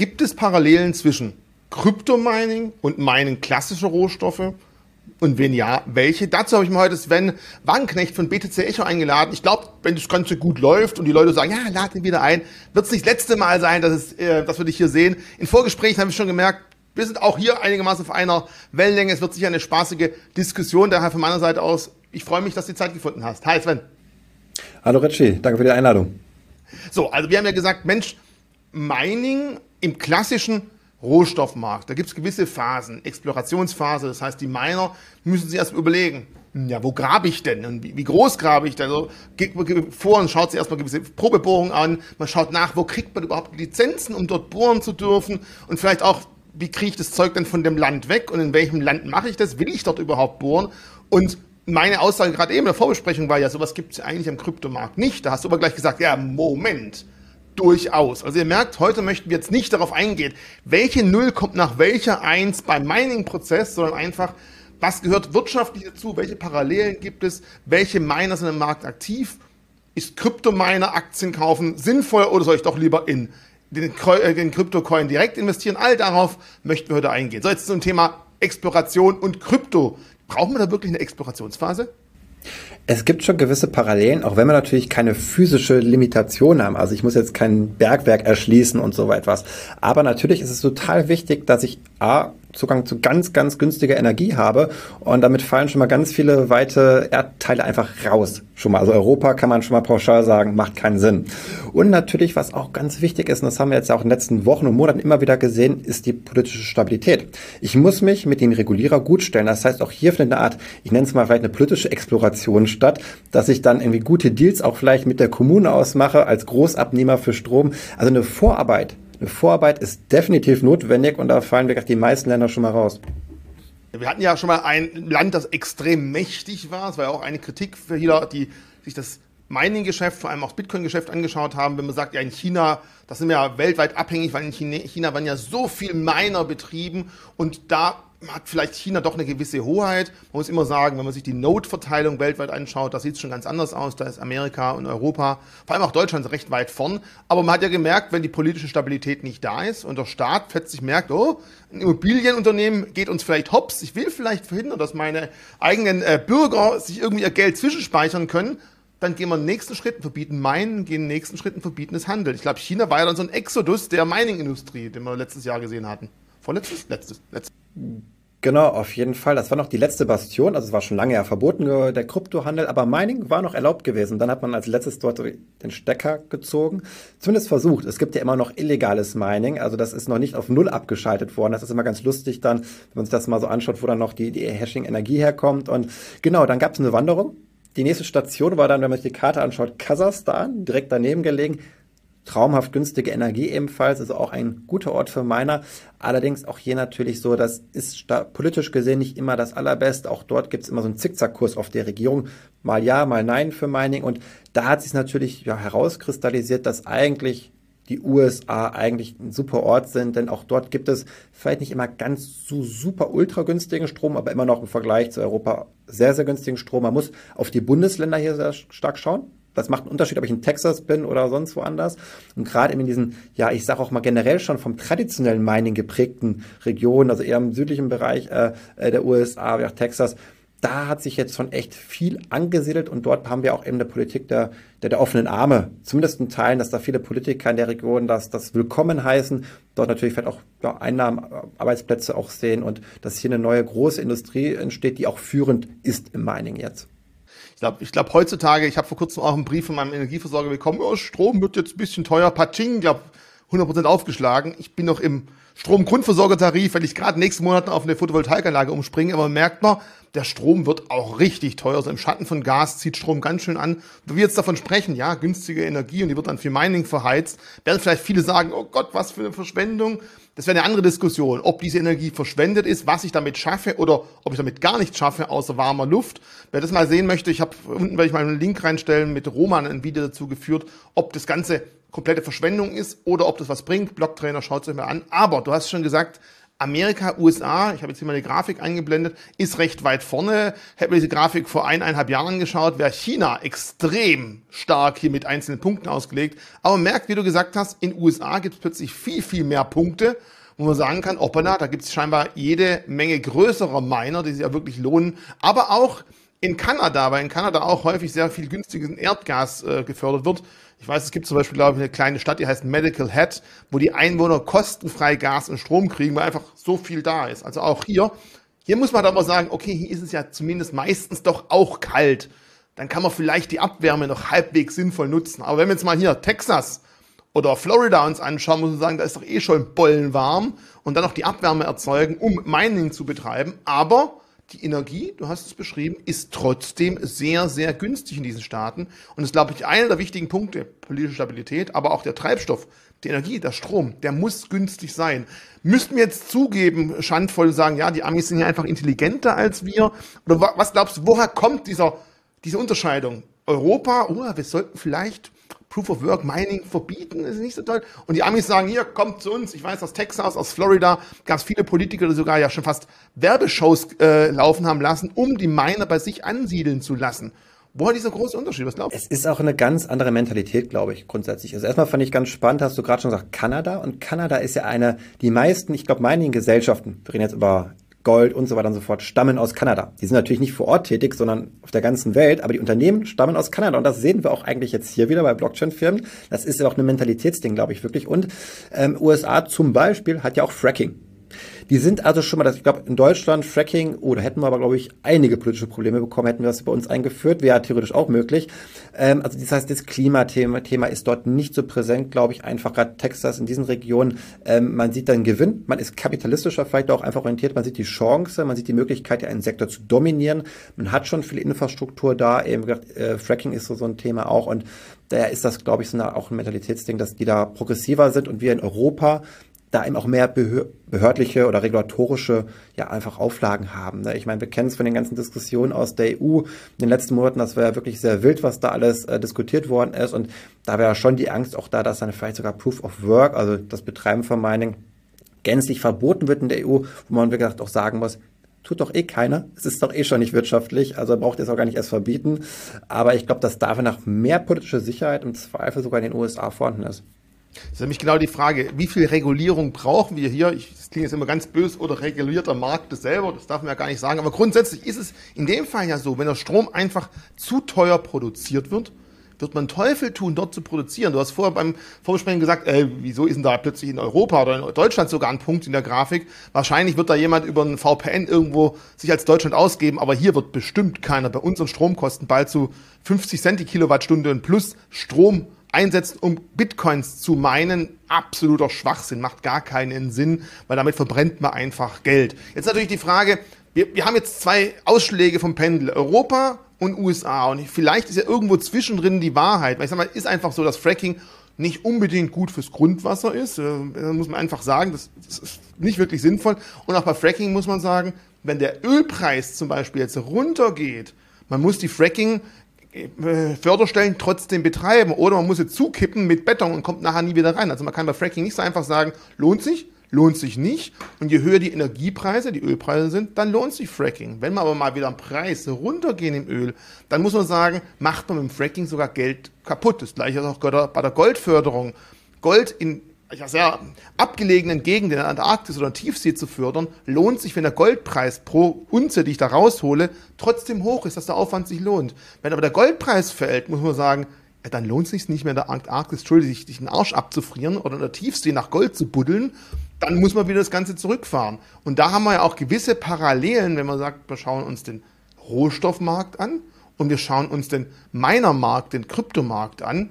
Gibt es Parallelen zwischen Kryptomining und Mining klassischer Rohstoffe? Und wenn ja, welche? Dazu habe ich mir heute Sven Wagenknecht von BTC Echo eingeladen. Ich glaube, wenn das Ganze gut läuft und die Leute sagen, ja, lad ihn wieder ein, wird es nicht das letzte Mal sein, dass, es, äh, dass wir dich hier sehen. In Vorgesprächen habe ich schon gemerkt, wir sind auch hier einigermaßen auf einer Wellenlänge. Es wird sicher eine spaßige Diskussion. Daher von meiner Seite aus, ich freue mich, dass du die Zeit gefunden hast. Hi Sven. Hallo Richie, danke für die Einladung. So, also wir haben ja gesagt, Mensch, Mining im klassischen Rohstoffmarkt, da gibt es gewisse Phasen, Explorationsphase, das heißt, die Miner müssen sich erst überlegen, ja, wo grabe ich denn und wie, wie groß grabe ich denn? Also geht vor und schaut sich erstmal gewisse Probebohrungen an, man schaut nach, wo kriegt man überhaupt Lizenzen, um dort bohren zu dürfen und vielleicht auch, wie kriege ich das Zeug denn von dem Land weg und in welchem Land mache ich das? Will ich dort überhaupt bohren? Und meine Aussage gerade eben in der Vorbesprechung war ja, sowas gibt es eigentlich am Kryptomarkt nicht. Da hast du aber gleich gesagt, ja, Moment, durchaus. Also ihr merkt, heute möchten wir jetzt nicht darauf eingehen, welche Null kommt nach welcher Eins beim Mining-Prozess, sondern einfach, was gehört wirtschaftlich dazu, welche Parallelen gibt es, welche Miner sind im Markt aktiv, ist Kryptominer Aktien kaufen sinnvoll oder soll ich doch lieber in den, äh, Kryptocoin direkt investieren? All darauf möchten wir heute eingehen. So, jetzt zum Thema Exploration und Krypto. Brauchen wir da wirklich eine Explorationsphase? Es gibt schon gewisse Parallelen, auch wenn wir natürlich keine physische Limitation haben. Also ich muss jetzt kein Bergwerk erschließen und so etwas. Aber natürlich ist es total wichtig, dass ich A, Zugang zu ganz, ganz günstiger Energie habe. Und damit fallen schon mal ganz viele weite Erdteile einfach raus. Schon mal. Also Europa kann man schon mal pauschal sagen, macht keinen Sinn. Und natürlich, was auch ganz wichtig ist, und das haben wir jetzt auch in den letzten Wochen und Monaten immer wieder gesehen, ist die politische Stabilität. Ich muss mich mit dem Regulierer gut stellen. Das heißt, auch hier findet eine Art, ich nenne es mal vielleicht eine politische Exploration statt, dass ich dann irgendwie gute Deals auch vielleicht mit der Kommune ausmache als Großabnehmer für Strom. Also eine Vorarbeit eine Vorarbeit ist definitiv notwendig und da fallen wirklich die meisten Länder schon mal raus. Wir hatten ja schon mal ein Land, das extrem mächtig war. Es war ja auch eine Kritik für jeder, die sich das Mining-Geschäft, vor allem auch das Bitcoin-Geschäft angeschaut haben, wenn man sagt, ja in China, das sind wir ja weltweit abhängig, weil in China, waren ja so viel Miner betrieben und da hat vielleicht China doch eine gewisse Hoheit. Man muss immer sagen, wenn man sich die Node-Verteilung weltweit anschaut, da sieht es schon ganz anders aus. Da ist Amerika und Europa, vor allem auch Deutschland recht weit vorn. Aber man hat ja gemerkt, wenn die politische Stabilität nicht da ist und der Staat plötzlich merkt, oh, ein Immobilienunternehmen geht uns vielleicht hops, ich will vielleicht verhindern, dass meine eigenen äh, Bürger sich irgendwie ihr Geld zwischenspeichern können, dann gehen wir den nächsten Schritt und verbieten Meinen, gehen den nächsten Schritt und verbieten das Handel. Ich glaube, China war ja dann so ein Exodus der Mining-Industrie, den wir letztes Jahr gesehen hatten. Vorletztes? Letztes. Letztes. Genau, auf jeden Fall. Das war noch die letzte Bastion. Also es war schon lange ja verboten, der Kryptohandel, aber Mining war noch erlaubt gewesen. Dann hat man als letztes dort den Stecker gezogen. Zumindest versucht. Es gibt ja immer noch illegales Mining. Also das ist noch nicht auf Null abgeschaltet worden. Das ist immer ganz lustig dann, wenn man sich das mal so anschaut, wo dann noch die, die Hashing-Energie herkommt. Und genau, dann gab es eine Wanderung. Die nächste Station war dann, wenn man sich die Karte anschaut, Kasachstan, direkt daneben gelegen traumhaft günstige Energie ebenfalls, also auch ein guter Ort für Miner. Allerdings auch hier natürlich so, das ist politisch gesehen nicht immer das Allerbeste. Auch dort gibt es immer so einen Zickzackkurs auf der Regierung. Mal ja, mal nein für Mining. Und da hat sich natürlich ja, herauskristallisiert, dass eigentlich die USA eigentlich ein super Ort sind, denn auch dort gibt es vielleicht nicht immer ganz so super ultra günstigen Strom, aber immer noch im Vergleich zu Europa sehr, sehr günstigen Strom. Man muss auf die Bundesländer hier sehr stark schauen das macht einen Unterschied, ob ich in Texas bin oder sonst woanders. Und gerade in diesen, ja, ich sage auch mal generell schon vom traditionellen Mining geprägten Regionen, also eher im südlichen Bereich äh, äh der USA, wie auch Texas, da hat sich jetzt schon echt viel angesiedelt und dort haben wir auch eben eine Politik der, der, der offenen Arme. Zumindest in Teilen, dass da viele Politiker in der Region das, das willkommen heißen, dort natürlich vielleicht auch ja, Einnahmen, Arbeitsplätze auch sehen und dass hier eine neue große Industrie entsteht, die auch führend ist im Mining jetzt. Ich glaube, ich glaub, heutzutage, ich habe vor kurzem auch einen Brief von meinem Energieversorger bekommen, oh, Strom wird jetzt ein bisschen teuer, Patching, glaube 100% aufgeschlagen. Ich bin noch im Stromgrundversorgertarif, weil ich gerade nächsten Monat auf eine Photovoltaikanlage umspringe, aber merkt man, der Strom wird auch richtig teuer. Also im Schatten von Gas zieht Strom ganz schön an. Wenn wir jetzt davon sprechen, ja, günstige Energie und die wird dann für Mining verheizt, werden vielleicht viele sagen, oh Gott, was für eine Verschwendung. Das wäre eine andere Diskussion, ob diese Energie verschwendet ist, was ich damit schaffe oder ob ich damit gar nichts schaffe, außer warmer Luft. Wer das mal sehen möchte, ich habe unten werde ich mal einen Link reinstellen mit Roman ein Video dazu geführt, ob das Ganze komplette Verschwendung ist oder ob das was bringt. Blocktrainer, schaut es euch mal an. Aber du hast schon gesagt, Amerika, USA, ich habe jetzt hier mal eine Grafik eingeblendet, ist recht weit vorne. Hätte mir diese Grafik vor eineinhalb Jahren angeschaut, wäre China extrem stark hier mit einzelnen Punkten ausgelegt. Aber merkt, wie du gesagt hast, in USA gibt es plötzlich viel, viel mehr Punkte wo man sagen kann, hoppala, da gibt es scheinbar jede Menge größerer Miner, die sich ja wirklich lohnen, aber auch in Kanada, weil in Kanada auch häufig sehr viel günstiges Erdgas äh, gefördert wird. Ich weiß, es gibt zum Beispiel, glaube ich, eine kleine Stadt, die heißt Medical Head, wo die Einwohner kostenfrei Gas und Strom kriegen, weil einfach so viel da ist. Also auch hier, hier muss man aber sagen, okay, hier ist es ja zumindest meistens doch auch kalt. Dann kann man vielleicht die Abwärme noch halbwegs sinnvoll nutzen. Aber wenn wir jetzt mal hier Texas oder Florida uns anschauen, muss man sagen, da ist doch eh schon bollenwarm und dann noch die Abwärme erzeugen, um Mining zu betreiben. Aber die Energie, du hast es beschrieben, ist trotzdem sehr, sehr günstig in diesen Staaten. Und das ist, glaube ich, einer der wichtigen Punkte, politische Stabilität, aber auch der Treibstoff, die Energie, der Strom, der muss günstig sein. Müssten wir jetzt zugeben, schandvoll sagen, ja, die Amis sind ja einfach intelligenter als wir? Oder was glaubst du, woher kommt dieser, diese Unterscheidung? Europa, oh, wir sollten vielleicht Proof of Work Mining verbieten, ist nicht so toll. Und die Amis sagen, hier, kommt zu uns. Ich weiß, aus Texas, aus Florida gab es viele Politiker, die sogar ja schon fast Werbeshows äh, laufen haben lassen, um die Miner bei sich ansiedeln zu lassen. Woher dieser große Unterschied? Was glaubst du? Es ist auch eine ganz andere Mentalität, glaube ich, grundsätzlich. Also erstmal fand ich ganz spannend, hast du gerade schon gesagt, Kanada. Und Kanada ist ja eine, die meisten, ich glaube, Mining-Gesellschaften, wir reden jetzt über Gold und so weiter und so fort, stammen aus Kanada. Die sind natürlich nicht vor Ort tätig, sondern auf der ganzen Welt, aber die Unternehmen stammen aus Kanada. Und das sehen wir auch eigentlich jetzt hier wieder bei Blockchain-Firmen. Das ist ja auch ein Mentalitätsding, glaube ich, wirklich. Und ähm, USA zum Beispiel hat ja auch Fracking. Die sind also schon mal, ich glaube, in Deutschland Fracking, oh, da hätten wir aber, glaube ich, einige politische Probleme bekommen, hätten wir das bei uns eingeführt, wäre theoretisch auch möglich. Ähm, also das heißt, das Klimathema Thema ist dort nicht so präsent, glaube ich, einfach gerade Texas in diesen Regionen. Ähm, man sieht dann Gewinn, man ist kapitalistischer vielleicht auch einfach orientiert, man sieht die Chance, man sieht die Möglichkeit, einen Sektor zu dominieren. Man hat schon viel Infrastruktur da, eben gesagt, äh, Fracking ist so, so ein Thema auch. Und daher ist das, glaube ich, so eine, auch ein Mentalitätsding, dass die da progressiver sind. Und wir in Europa da eben auch mehr behördliche oder regulatorische ja einfach Auflagen haben. Ne? Ich meine, wir kennen es von den ganzen Diskussionen aus der EU in den letzten Monaten, das war ja wirklich sehr wild, was da alles äh, diskutiert worden ist und da wäre ja schon die Angst auch da, dass dann vielleicht sogar Proof of Work, also das Betreiben von Mining, gänzlich verboten wird in der EU, wo man wie gesagt auch sagen muss, tut doch eh keiner. Es ist doch eh schon nicht wirtschaftlich, also braucht ihr es auch gar nicht erst verbieten. Aber ich glaube, dass dafür nach mehr politischer Sicherheit im Zweifel sogar in den USA vorhanden ist. Das ist nämlich genau die Frage, wie viel Regulierung brauchen wir hier? Ich, das klingt jetzt immer ganz böse oder regulierter Markt das selber, das darf man ja gar nicht sagen. Aber grundsätzlich ist es in dem Fall ja so, wenn der Strom einfach zu teuer produziert wird, wird man Teufel tun, dort zu produzieren. Du hast vorher beim Vorsprechen gesagt, äh, wieso ist denn da plötzlich in Europa oder in Deutschland sogar ein Punkt in der Grafik? Wahrscheinlich wird da jemand über ein VPN irgendwo sich als Deutschland ausgeben, aber hier wird bestimmt keiner bei unseren Stromkosten bald zu 50 Cent die Kilowattstunde und plus Strom einsetzt, um Bitcoins zu meinen, absoluter Schwachsinn, macht gar keinen Sinn, weil damit verbrennt man einfach Geld. Jetzt natürlich die Frage, wir, wir haben jetzt zwei Ausschläge vom Pendel, Europa und USA. Und vielleicht ist ja irgendwo zwischendrin die Wahrheit. Weil ich sag mal, ist einfach so, dass Fracking nicht unbedingt gut fürs Grundwasser ist. Äh, da muss man einfach sagen, das, das ist nicht wirklich sinnvoll. Und auch bei Fracking muss man sagen, wenn der Ölpreis zum Beispiel jetzt runtergeht, man muss die Fracking Förderstellen trotzdem betreiben oder man muss sie zukippen mit Beton und kommt nachher nie wieder rein. Also man kann bei Fracking nicht so einfach sagen, lohnt sich, lohnt sich nicht. Und je höher die Energiepreise, die Ölpreise sind, dann lohnt sich Fracking. Wenn man aber mal wieder am Preis runtergehen im Öl, dann muss man sagen, macht man mit dem Fracking sogar Geld kaputt. Das gleiche ist auch bei der Goldförderung. Gold in ja, sehr abgelegenen Gegenden in der Antarktis oder Tiefsee zu fördern, lohnt sich, wenn der Goldpreis pro Unze, die ich da raushole, trotzdem hoch ist, dass der Aufwand sich lohnt. Wenn aber der Goldpreis fällt, muss man sagen, ja, dann lohnt es sich nicht mehr in der Antarktis, Entschuldigung, sich den Arsch abzufrieren oder in der Tiefsee nach Gold zu buddeln, dann muss man wieder das Ganze zurückfahren. Und da haben wir ja auch gewisse Parallelen, wenn man sagt, wir schauen uns den Rohstoffmarkt an und wir schauen uns den Minermarkt, den Kryptomarkt an.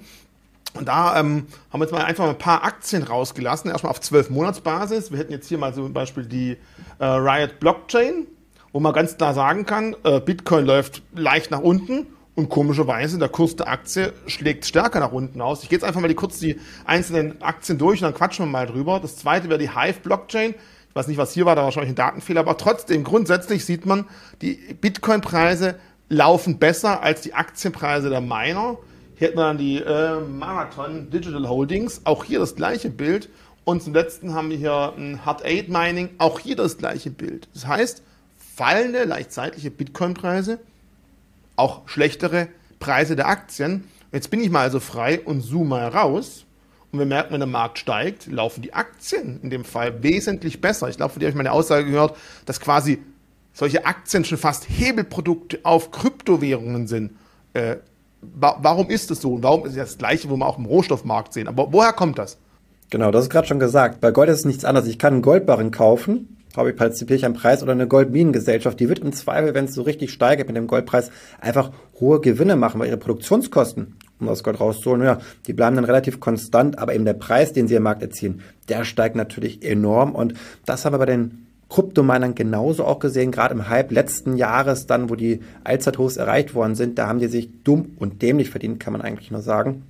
Und da ähm, haben wir jetzt mal einfach ein paar Aktien rausgelassen, erstmal auf 12-Monats-Basis. Wir hätten jetzt hier mal zum Beispiel die äh, Riot Blockchain, wo man ganz klar sagen kann, äh, Bitcoin läuft leicht nach unten und komischerweise der Kurs der Aktie schlägt stärker nach unten aus. Ich gehe jetzt einfach mal die, kurz die einzelnen Aktien durch und dann quatschen wir mal drüber. Das zweite wäre die Hive Blockchain. Ich weiß nicht, was hier war, da war wahrscheinlich ein Datenfehler, aber trotzdem, grundsätzlich sieht man, die Bitcoin-Preise laufen besser als die Aktienpreise der Miner. Hier hat man dann die äh, Marathon Digital Holdings, auch hier das gleiche Bild. Und zum letzten haben wir hier ein Hard Eight Mining, auch hier das gleiche Bild. Das heißt, fallende, leicht zeitliche Bitcoin-Preise, auch schlechtere Preise der Aktien. Jetzt bin ich mal also frei und zoome mal raus. Und wir merken, wenn der Markt steigt, laufen die Aktien in dem Fall wesentlich besser. Ich glaube, von dir habe ich meine Aussage gehört, dass quasi solche Aktien schon fast Hebelprodukte auf Kryptowährungen sind. Äh, warum ist das so? Und warum ist das, Gleiche, wo wir auch im Rohstoffmarkt sehen? Aber woher kommt das? Genau, das ist gerade schon gesagt. Bei Gold ist es nichts anderes. Ich kann einen Goldbarren kaufen, habe ich partizipiere ich am Preis oder eine Goldminengesellschaft, die wird im Zweifel, wenn es so richtig steigt mit dem Goldpreis, einfach hohe Gewinne machen, weil ihre Produktionskosten, um das Gold rauszuholen, ja, die bleiben dann relativ konstant, aber eben der Preis, den sie im Markt erzielen, der steigt natürlich enorm und das haben wir bei den Kryptominern genauso auch gesehen, gerade im Hype letzten Jahres dann, wo die Allzeithochs erreicht worden sind, da haben die sich dumm und dämlich verdient, kann man eigentlich nur sagen.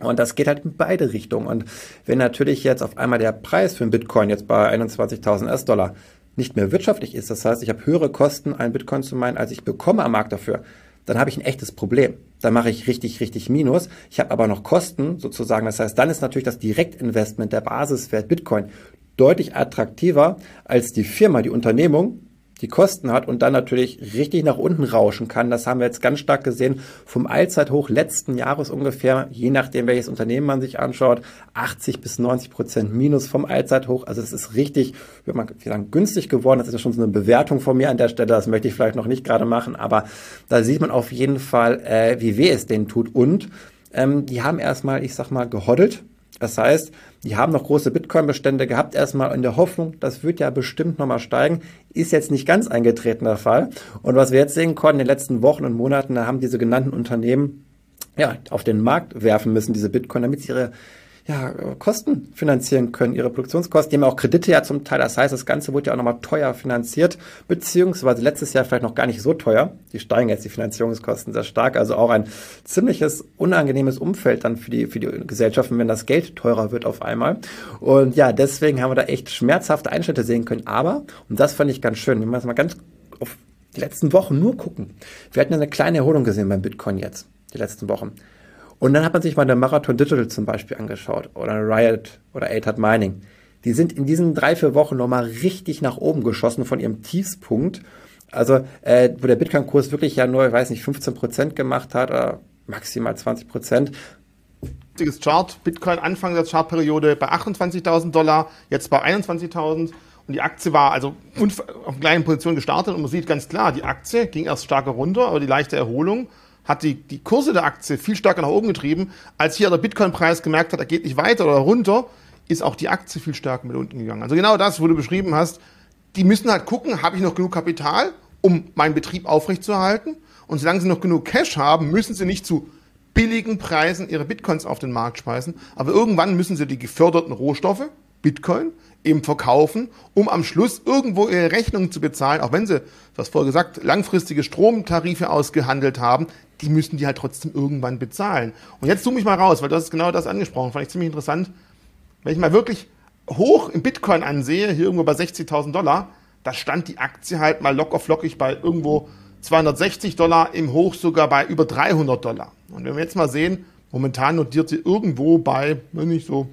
Und das geht halt in beide Richtungen. Und wenn natürlich jetzt auf einmal der Preis für einen Bitcoin jetzt bei 21.000 US-Dollar nicht mehr wirtschaftlich ist, das heißt, ich habe höhere Kosten, einen Bitcoin zu meinen, als ich bekomme am Markt dafür, dann habe ich ein echtes Problem. Dann mache ich richtig, richtig Minus. Ich habe aber noch Kosten sozusagen. Das heißt, dann ist natürlich das Direktinvestment, der Basiswert Bitcoin deutlich attraktiver als die Firma, die Unternehmung, die Kosten hat und dann natürlich richtig nach unten rauschen kann. Das haben wir jetzt ganz stark gesehen vom Allzeithoch letzten Jahres ungefähr, je nachdem welches Unternehmen man sich anschaut, 80 bis 90 Prozent Minus vom Allzeithoch. Also es ist richtig, würde man sagen, günstig geworden. Das ist ja schon so eine Bewertung von mir an der Stelle. Das möchte ich vielleicht noch nicht gerade machen, aber da sieht man auf jeden Fall, äh, wie weh es denen tut. Und ähm, die haben erstmal, ich sag mal, gehoddelt das heißt, die haben noch große Bitcoin-Bestände gehabt, erstmal in der Hoffnung, das wird ja bestimmt nochmal steigen. Ist jetzt nicht ganz eingetreten der Fall. Und was wir jetzt sehen konnten in den letzten Wochen und Monaten, da haben diese genannten Unternehmen ja, auf den Markt werfen müssen, diese Bitcoin, damit sie ihre ja, Kosten finanzieren können, ihre Produktionskosten. Die haben auch Kredite ja zum Teil. Das heißt, das Ganze wurde ja auch nochmal teuer finanziert, beziehungsweise letztes Jahr vielleicht noch gar nicht so teuer. Die steigen jetzt die Finanzierungskosten sehr stark. Also auch ein ziemliches unangenehmes Umfeld dann für die, für die Gesellschaften, wenn das Geld teurer wird auf einmal. Und ja, deswegen haben wir da echt schmerzhafte Einschnitte sehen können. Aber, und das fand ich ganz schön, wenn wir das mal ganz auf die letzten Wochen nur gucken. Wir hatten eine kleine Erholung gesehen beim Bitcoin jetzt, die letzten Wochen. Und dann hat man sich mal der Marathon Digital zum Beispiel angeschaut oder Riot oder Aid Mining. Die sind in diesen drei, vier Wochen nochmal richtig nach oben geschossen von ihrem Tiefspunkt. Also, äh, wo der Bitcoin-Kurs wirklich ja nur, ich weiß nicht, 15 Prozent gemacht hat oder maximal 20 Prozent. Chart, Bitcoin Anfang der Chartperiode bei 28.000 Dollar, jetzt bei 21.000 und die Aktie war also auf kleinen Position gestartet und man sieht ganz klar, die Aktie ging erst stark runter, aber die leichte Erholung hat die, die Kurse der Aktie viel stärker nach oben getrieben. Als hier der Bitcoin-Preis gemerkt hat, er geht nicht weiter oder runter, ist auch die Aktie viel stärker mit unten gegangen. Also genau das, wo du beschrieben hast, die müssen halt gucken, habe ich noch genug Kapital, um meinen Betrieb aufrechtzuerhalten? Und solange sie noch genug Cash haben, müssen sie nicht zu billigen Preisen ihre Bitcoins auf den Markt speisen. Aber irgendwann müssen sie die geförderten Rohstoffe, Bitcoin, eben verkaufen, um am Schluss irgendwo ihre Rechnungen zu bezahlen, auch wenn sie, hast vorher gesagt, langfristige Stromtarife ausgehandelt haben, die müssen die halt trotzdem irgendwann bezahlen. Und jetzt zoome ich mal raus, weil du hast genau das angesprochen, fand ich ziemlich interessant. Wenn ich mal wirklich hoch im Bitcoin ansehe, hier irgendwo bei 60.000 Dollar, da stand die Aktie halt mal locker flockig bei irgendwo 260 Dollar, im Hoch sogar bei über 300 Dollar. Und wenn wir jetzt mal sehen, momentan notiert sie irgendwo bei, wenn nicht so,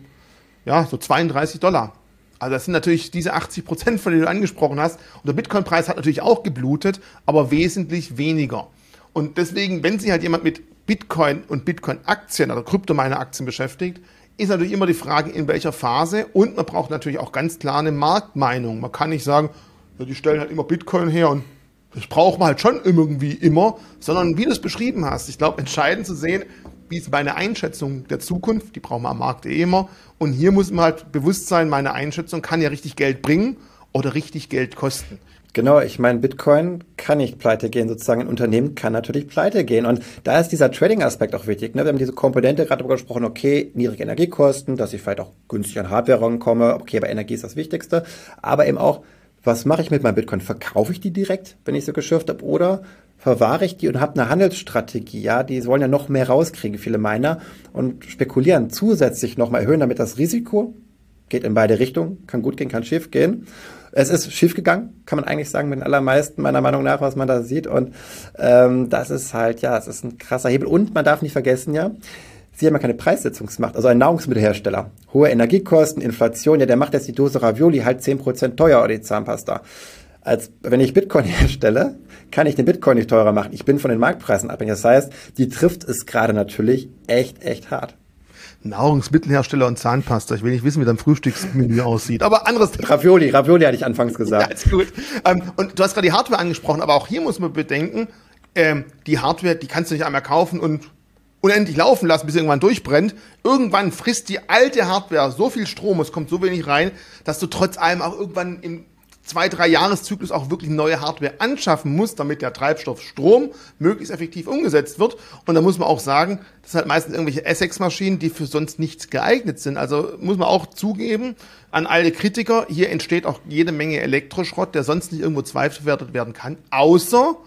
ja, so 32 Dollar. Also das sind natürlich diese 80 Prozent, von denen du angesprochen hast. Und der Bitcoin-Preis hat natürlich auch geblutet, aber wesentlich weniger. Und deswegen, wenn sich halt jemand mit Bitcoin und Bitcoin-Aktien oder Kryptominer-Aktien beschäftigt, ist natürlich immer die Frage, in welcher Phase. Und man braucht natürlich auch ganz klar eine Marktmeinung. Man kann nicht sagen, ja, die stellen halt immer Bitcoin her und das braucht man halt schon irgendwie immer, sondern wie du es beschrieben hast. Ich glaube, entscheidend zu sehen, wie ist meine Einschätzung der Zukunft, die brauchen wir am Markt eh immer. Und hier muss man halt bewusst sein, meine Einschätzung kann ja richtig Geld bringen oder richtig Geld kosten. Genau, ich meine, Bitcoin kann nicht pleite gehen, sozusagen ein Unternehmen kann natürlich pleite gehen. Und da ist dieser Trading-Aspekt auch wichtig. Ne? Wir haben diese Komponente gerade darüber gesprochen, okay, niedrige Energiekosten, dass ich vielleicht auch günstig an Hardware rankomme, okay, aber Energie ist das Wichtigste. Aber eben auch, was mache ich mit meinem Bitcoin? Verkaufe ich die direkt, wenn ich sie geschürft habe, oder verwahre ich die und habe eine Handelsstrategie? Ja, die wollen ja noch mehr rauskriegen, viele meiner, und spekulieren zusätzlich nochmal erhöhen, damit das Risiko geht in beide Richtungen, kann gut gehen, kann schief gehen. Es ist schief gegangen, kann man eigentlich sagen, mit den allermeisten, meiner Meinung nach, was man da sieht. Und ähm, das ist halt, ja, es ist ein krasser Hebel. Und man darf nicht vergessen, ja, Sie haben ja keine Preissetzungsmacht, also ein Nahrungsmittelhersteller. Hohe Energiekosten, Inflation, ja, der macht jetzt die Dose Ravioli halt 10% teuer oder die Zahnpasta. Als wenn ich Bitcoin herstelle, kann ich den Bitcoin nicht teurer machen. Ich bin von den Marktpreisen abhängig. Das heißt, die trifft es gerade natürlich echt, echt hart. Nahrungsmittelhersteller und Zahnpasta. Ich will nicht wissen, wie dein Frühstücksmenü aussieht. Aber anderes Ravioli, Ravioli hatte ich anfangs gesagt. Ja, ist gut. Ähm, und du hast gerade die Hardware angesprochen, aber auch hier muss man bedenken, ähm, die Hardware, die kannst du nicht einmal kaufen und unendlich laufen lassen, bis irgendwann durchbrennt. Irgendwann frisst die alte Hardware so viel Strom, es kommt so wenig rein, dass du trotz allem auch irgendwann im zwei, drei Jahreszyklus auch wirklich neue Hardware anschaffen muss, damit der Treibstoff Strom möglichst effektiv umgesetzt wird. Und da muss man auch sagen, das sind halt meistens irgendwelche Essex-Maschinen, die für sonst nichts geeignet sind. Also muss man auch zugeben, an alle Kritiker, hier entsteht auch jede Menge Elektroschrott, der sonst nicht irgendwo zweifelswertet werden kann, außer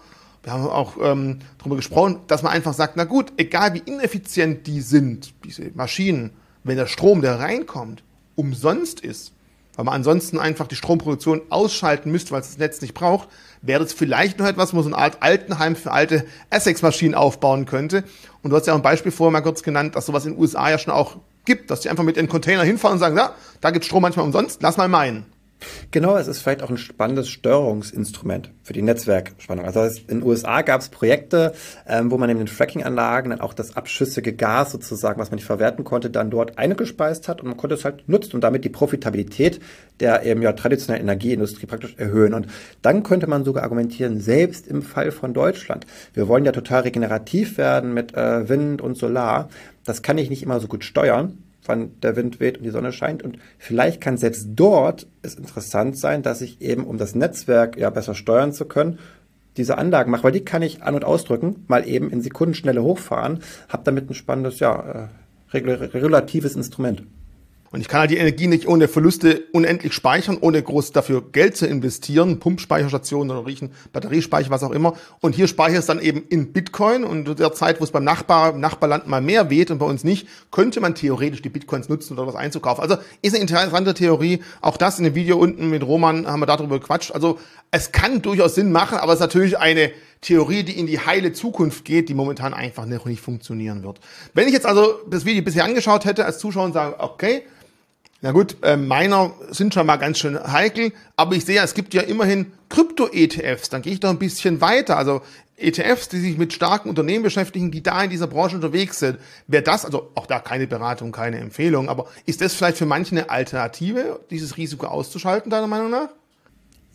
wir haben auch ähm, darüber gesprochen, dass man einfach sagt, na gut, egal wie ineffizient die sind, diese Maschinen, wenn der Strom, der reinkommt, umsonst ist, weil man ansonsten einfach die Stromproduktion ausschalten müsste, weil es das Netz nicht braucht, wäre das vielleicht noch etwas, wo man so eine Art Altenheim für alte Essex-Maschinen aufbauen könnte. Und du hast ja auch ein Beispiel vorher mal kurz genannt, dass sowas in den USA ja schon auch gibt, dass die einfach mit den Container hinfahren und sagen, ja, da gibt Strom manchmal umsonst, lass mal meinen. Genau, es ist vielleicht auch ein spannendes Steuerungsinstrument für die Netzwerkspannung. Also in den USA gab es Projekte, ähm, wo man in den Fracking-Anlagen dann auch das abschüssige Gas sozusagen, was man nicht verwerten konnte, dann dort eingespeist hat und man konnte es halt nutzen und damit die Profitabilität der eben ja traditionellen Energieindustrie praktisch erhöhen. Und dann könnte man sogar argumentieren, selbst im Fall von Deutschland, wir wollen ja total regenerativ werden mit äh, Wind und Solar, das kann ich nicht immer so gut steuern wann der Wind weht und die Sonne scheint. Und vielleicht kann selbst dort es interessant sein, dass ich eben, um das Netzwerk ja besser steuern zu können, diese Anlagen mache, weil die kann ich an- und ausdrücken, mal eben in Sekundenschnelle hochfahren, habe damit ein spannendes, ja, äh, regulatives Instrument. Und ich kann halt die Energie nicht ohne Verluste unendlich speichern, ohne groß dafür Geld zu investieren, Pumpspeicherstationen oder riechen, Batteriespeicher, was auch immer. Und hier speichere ich es dann eben in Bitcoin und in der Zeit, wo es beim Nachbar, Nachbarland mal mehr weht und bei uns nicht, könnte man theoretisch die Bitcoins nutzen, um was einzukaufen. Also ist eine interessante Theorie. Auch das in dem Video unten mit Roman haben wir darüber gequatscht. Also es kann durchaus Sinn machen, aber es ist natürlich eine Theorie, die in die heile Zukunft geht, die momentan einfach noch nicht funktionieren wird. Wenn ich jetzt also das Video bisher angeschaut hätte als Zuschauer und sage, okay, na gut, äh, Miner sind schon mal ganz schön heikel, aber ich sehe, es gibt ja immerhin Krypto-ETFs. Dann gehe ich doch ein bisschen weiter. Also ETFs, die sich mit starken Unternehmen beschäftigen, die da in dieser Branche unterwegs sind. Wäre das, also auch da keine Beratung, keine Empfehlung, aber ist das vielleicht für manche eine Alternative, dieses Risiko auszuschalten, deiner Meinung nach?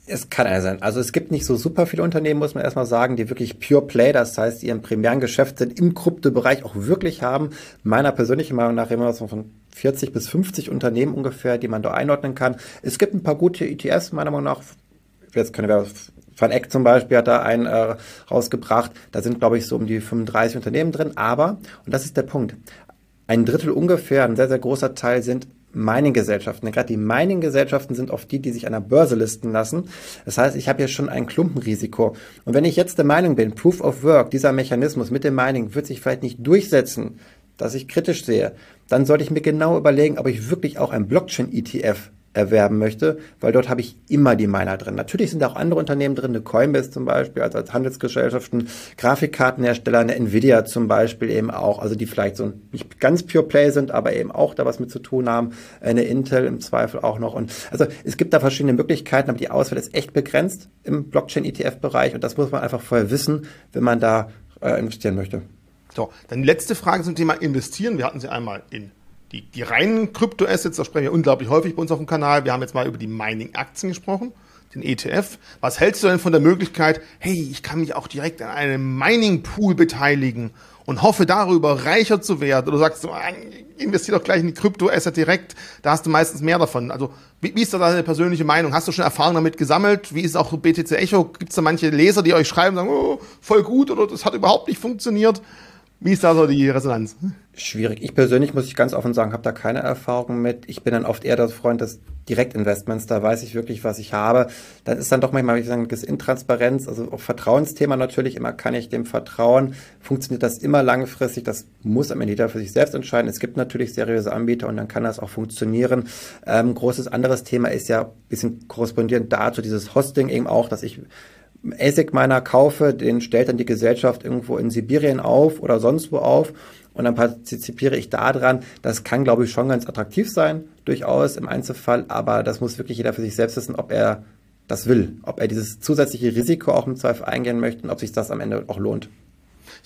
Es kann einer sein. Also es gibt nicht so super viele Unternehmen, muss man erstmal sagen, die wirklich Pure Play, das heißt, ihren primären Geschäft sind, im Kryptobereich auch wirklich haben. Meiner persönlichen Meinung nach immer so von 40 bis 50 Unternehmen ungefähr, die man da einordnen kann. Es gibt ein paar gute ETFs, meiner Meinung nach. Jetzt können wir Van Eck zum Beispiel hat da einen äh, rausgebracht. Da sind, glaube ich, so um die 35 Unternehmen drin. Aber, und das ist der Punkt, ein Drittel ungefähr, ein sehr, sehr großer Teil sind Mining-Gesellschaften. Gerade die Mining-Gesellschaften sind oft die, die sich an der Börse listen lassen. Das heißt, ich habe hier schon ein Klumpenrisiko. Und wenn ich jetzt der Meinung bin, Proof of Work, dieser Mechanismus mit dem Mining wird sich vielleicht nicht durchsetzen, dass ich kritisch sehe, dann sollte ich mir genau überlegen, ob ich wirklich auch ein Blockchain-ETF erwerben möchte, weil dort habe ich immer die Miner drin. Natürlich sind auch andere Unternehmen drin, eine Coinbase zum Beispiel, also als Handelsgesellschaften, Grafikkartenhersteller, eine Nvidia zum Beispiel eben auch, also die vielleicht so nicht ganz Pure Play sind, aber eben auch da was mit zu tun haben, eine Intel im Zweifel auch noch. Und also es gibt da verschiedene Möglichkeiten, aber die Auswahl ist echt begrenzt im Blockchain-ETF-Bereich und das muss man einfach vorher wissen, wenn man da äh, investieren möchte. So, dann letzte Frage zum Thema Investieren. Wir hatten sie einmal in die, die reinen Kryptoassets, da sprechen wir unglaublich häufig bei uns auf dem Kanal. Wir haben jetzt mal über die Mining-Aktien gesprochen, den ETF. Was hältst du denn von der Möglichkeit, hey, ich kann mich auch direkt an einem Mining-Pool beteiligen und hoffe darüber reicher zu werden? Oder sagst du, investier doch gleich in die Kryptoasset direkt, da hast du meistens mehr davon. Also wie, wie ist da deine persönliche Meinung? Hast du schon Erfahrung damit gesammelt? Wie ist auch BTC Echo? Gibt es da manche Leser, die euch schreiben und sagen, oh, voll gut oder das hat überhaupt nicht funktioniert? Wie ist da so die Resonanz? Schwierig. Ich persönlich muss ich ganz offen sagen, habe da keine Erfahrung mit. Ich bin dann oft eher der Freund des Direktinvestments. Da weiß ich wirklich, was ich habe. Dann ist dann doch manchmal, wie ich sagen, das Intransparenz, also auch Vertrauensthema natürlich. Immer kann ich dem vertrauen. Funktioniert das immer langfristig? Das muss am Ende jeder für sich selbst entscheiden. Es gibt natürlich seriöse Anbieter und dann kann das auch funktionieren. Ähm, großes anderes Thema ist ja ein bisschen korrespondierend dazu dieses Hosting eben auch, dass ich ASIC meiner kaufe, den stellt dann die Gesellschaft irgendwo in Sibirien auf oder sonst wo auf. und dann partizipiere ich da dran. Das kann, glaube ich, schon ganz attraktiv sein, durchaus im Einzelfall, aber das muss wirklich jeder für sich selbst wissen, ob er das will, ob er dieses zusätzliche Risiko auch im Zweifel eingehen möchte und ob sich das am Ende auch lohnt.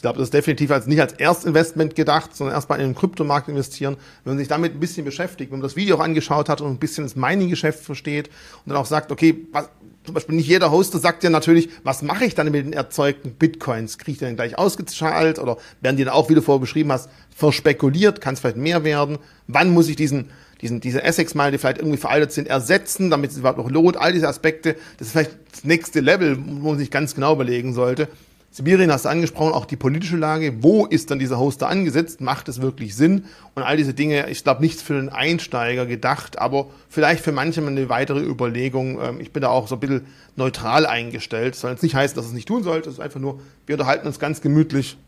Ich glaube, das ist definitiv als nicht als Erstinvestment gedacht, sondern erstmal in den Kryptomarkt investieren. Wenn man sich damit ein bisschen beschäftigt, wenn man das Video auch angeschaut hat und ein bisschen das Mining-Geschäft versteht und dann auch sagt, okay, was, zum Beispiel nicht jeder Hoster sagt ja natürlich, was mache ich dann mit den erzeugten Bitcoins? Kriege ich die dann gleich ausgezahlt oder werden die dann auch, wie du vorher beschrieben hast, verspekuliert? Kann es vielleicht mehr werden? Wann muss ich diesen diesen, diese Essex-Mile, die vielleicht irgendwie veraltet sind, ersetzen, damit es überhaupt noch lohnt. All diese Aspekte, das ist vielleicht das nächste Level, wo man sich ganz genau überlegen sollte. Sibirien hast du angesprochen, auch die politische Lage. Wo ist dann dieser Hoster angesetzt? Macht es wirklich Sinn? Und all diese Dinge, ich glaube, nichts für den Einsteiger gedacht, aber vielleicht für manche eine weitere Überlegung. Ähm, ich bin da auch so ein bisschen neutral eingestellt. Das soll jetzt nicht heißen, dass es nicht tun sollte. Es ist einfach nur, wir unterhalten uns ganz gemütlich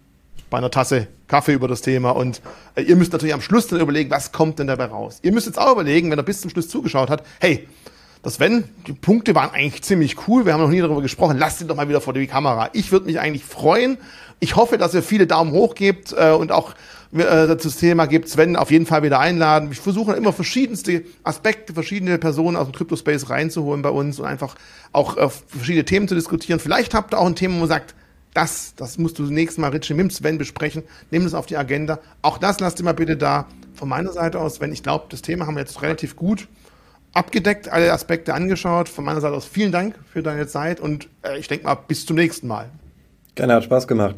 bei einer Tasse Kaffee über das Thema. Und äh, ihr müsst natürlich am Schluss dann überlegen, was kommt denn dabei raus? Ihr müsst jetzt auch überlegen, wenn er bis zum Schluss zugeschaut hat, hey, das wenn, die Punkte waren eigentlich ziemlich cool. Wir haben noch nie darüber gesprochen. Lasst ihn doch mal wieder vor die Kamera. Ich würde mich eigentlich freuen. Ich hoffe, dass ihr viele Daumen hoch gebt äh, und auch äh, das Thema gibt Sven auf jeden Fall wieder einladen. Ich versuche immer verschiedenste Aspekte, verschiedene Personen aus dem Crypto-Space reinzuholen bei uns und einfach auch äh, verschiedene Themen zu diskutieren. Vielleicht habt ihr auch ein Thema, wo man sagt, das, das musst du nächstes Mal Richie mit Sven besprechen. Nimm das auf die Agenda. Auch das lasst ihr mal bitte da von meiner Seite aus, wenn ich glaube, das Thema haben wir jetzt relativ gut abgedeckt, alle Aspekte angeschaut. Von meiner Seite aus vielen Dank für deine Zeit und äh, ich denke mal, bis zum nächsten Mal. Gerne, hat Spaß gemacht.